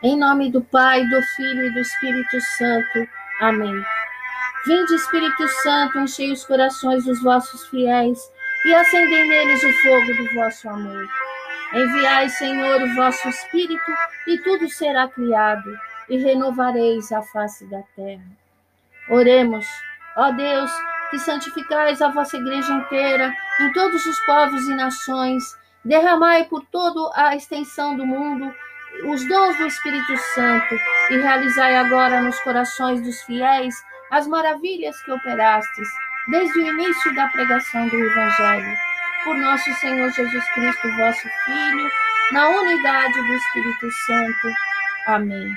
Em nome do Pai, do Filho e do Espírito Santo. Amém. Vinde, Espírito Santo, enchei os corações dos vossos fiéis e acendei neles o fogo do vosso amor. Enviai, Senhor, o vosso Espírito, e tudo será criado, e renovareis a face da terra. Oremos, ó Deus, que santificais a vossa igreja inteira em todos os povos e nações, derramai por toda a extensão do mundo os dons do Espírito Santo e realizai agora nos corações dos fiéis as maravilhas que operastes desde o início da pregação do Evangelho. Por nosso Senhor Jesus Cristo, vosso Filho, na unidade do Espírito Santo. Amém.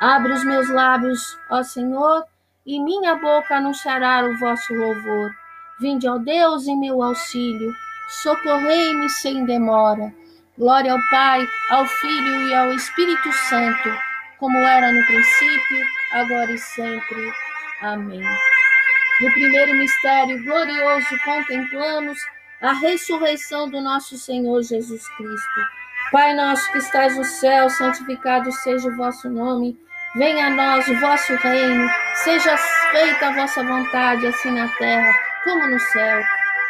Abre os meus lábios, ó Senhor, e minha boca anunciará o vosso louvor. Vinde, ó Deus, em meu auxílio, socorrei-me sem demora. Glória ao Pai, ao Filho e ao Espírito Santo, como era no princípio, agora e sempre. Amém. No primeiro mistério glorioso, contemplamos a ressurreição do nosso Senhor Jesus Cristo. Pai nosso que estás no céu, santificado seja o vosso nome. Venha a nós o vosso reino, seja feita a vossa vontade, assim na terra como no céu.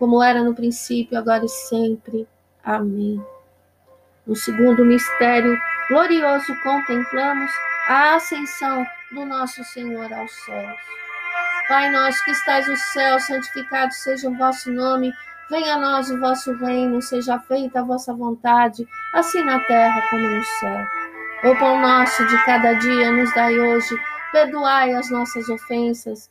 como era no princípio, agora e sempre. Amém. No segundo mistério glorioso, contemplamos a ascensão do nosso Senhor aos céus. Pai nosso que estais no céu, santificado seja o vosso nome. Venha a nós o vosso reino, seja feita a vossa vontade, assim na terra como no céu. O pão nosso de cada dia nos dai hoje, perdoai as nossas ofensas,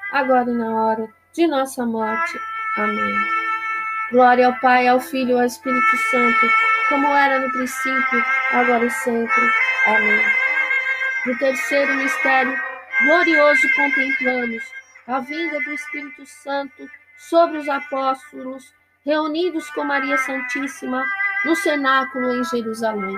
agora e na hora de nossa morte. Amém. Glória ao Pai, ao Filho e ao Espírito Santo, como era no princípio, agora e sempre. Amém. No terceiro mistério glorioso contemplamos a vinda do Espírito Santo sobre os apóstolos, reunidos com Maria Santíssima no cenáculo em Jerusalém.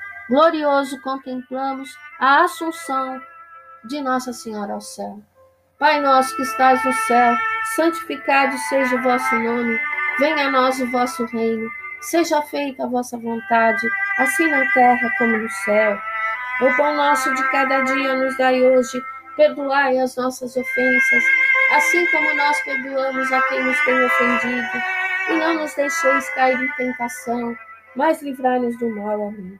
glorioso contemplamos a Assunção de Nossa Senhora ao céu. Pai nosso que estás no céu, santificado seja o vosso nome, venha a nós o vosso reino, seja feita a vossa vontade, assim na terra como no céu. O pão nosso de cada dia nos dai hoje, perdoai as nossas ofensas, assim como nós perdoamos a quem nos tem ofendido, e não nos deixeis cair em tentação, mas livrai-nos do mal. Amém.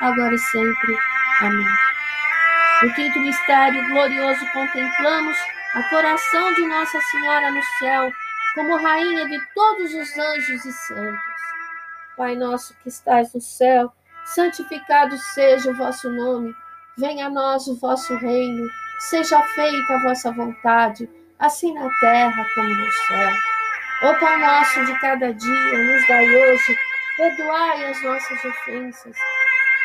agora e sempre. Amém. No quinto mistério glorioso contemplamos a coração de Nossa Senhora no céu, como rainha de todos os anjos e santos. Pai nosso que estás no céu, santificado seja o vosso nome. Venha a nós o vosso reino. Seja feita a vossa vontade, assim na terra como no céu. O pão nosso de cada dia nos dai hoje. Perdoai as nossas ofensas,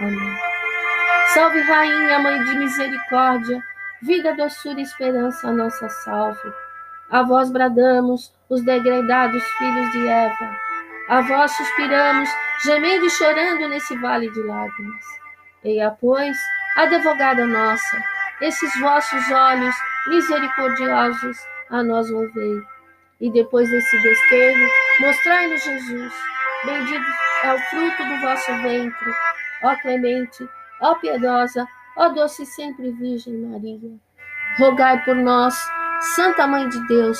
Amém. Salve, Rainha, Mãe de Misericórdia, vida, doçura e esperança, a nossa salve. A vós bradamos, os degredados filhos de Eva. A vós suspiramos, gemendo e chorando nesse vale de lágrimas. Eia, pois, advogada nossa, esses vossos olhos misericordiosos a nós volvei. E depois desse desterro, mostrai-nos Jesus. Bendito é o fruto do vosso ventre, ó clemente, ó piedosa, ó doce sempre Virgem Maria. Rogai por nós, Santa Mãe de Deus,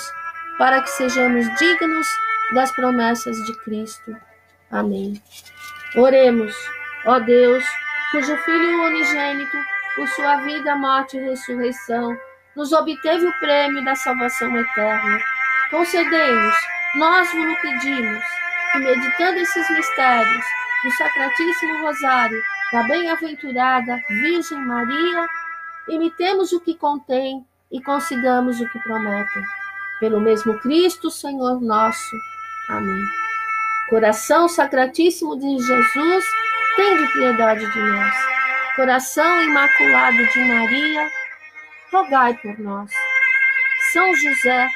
para que sejamos dignos das promessas de Cristo. Amém. Oremos, ó Deus, cujo Filho unigênito, por sua vida, morte e ressurreição, nos obteve o prêmio da salvação eterna. Concedei-nos, nós vos pedimos, que meditando esses mistérios do Sacratíssimo Rosário da Bem-aventurada Virgem Maria, imitemos o que contém e consigamos o que promete. Pelo mesmo Cristo, Senhor nosso. Amém. Coração Sacratíssimo de Jesus, tende piedade de nós. Coração Imaculado de Maria, rogai por nós. São José,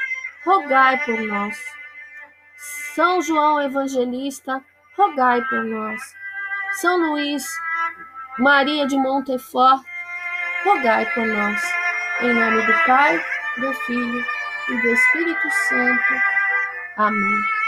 rogai por nós. São João Evangelista, rogai por nós. São Luís, Maria de Montefort, rogai por nós. Em nome do Pai, do Filho e do Espírito Santo. Amém.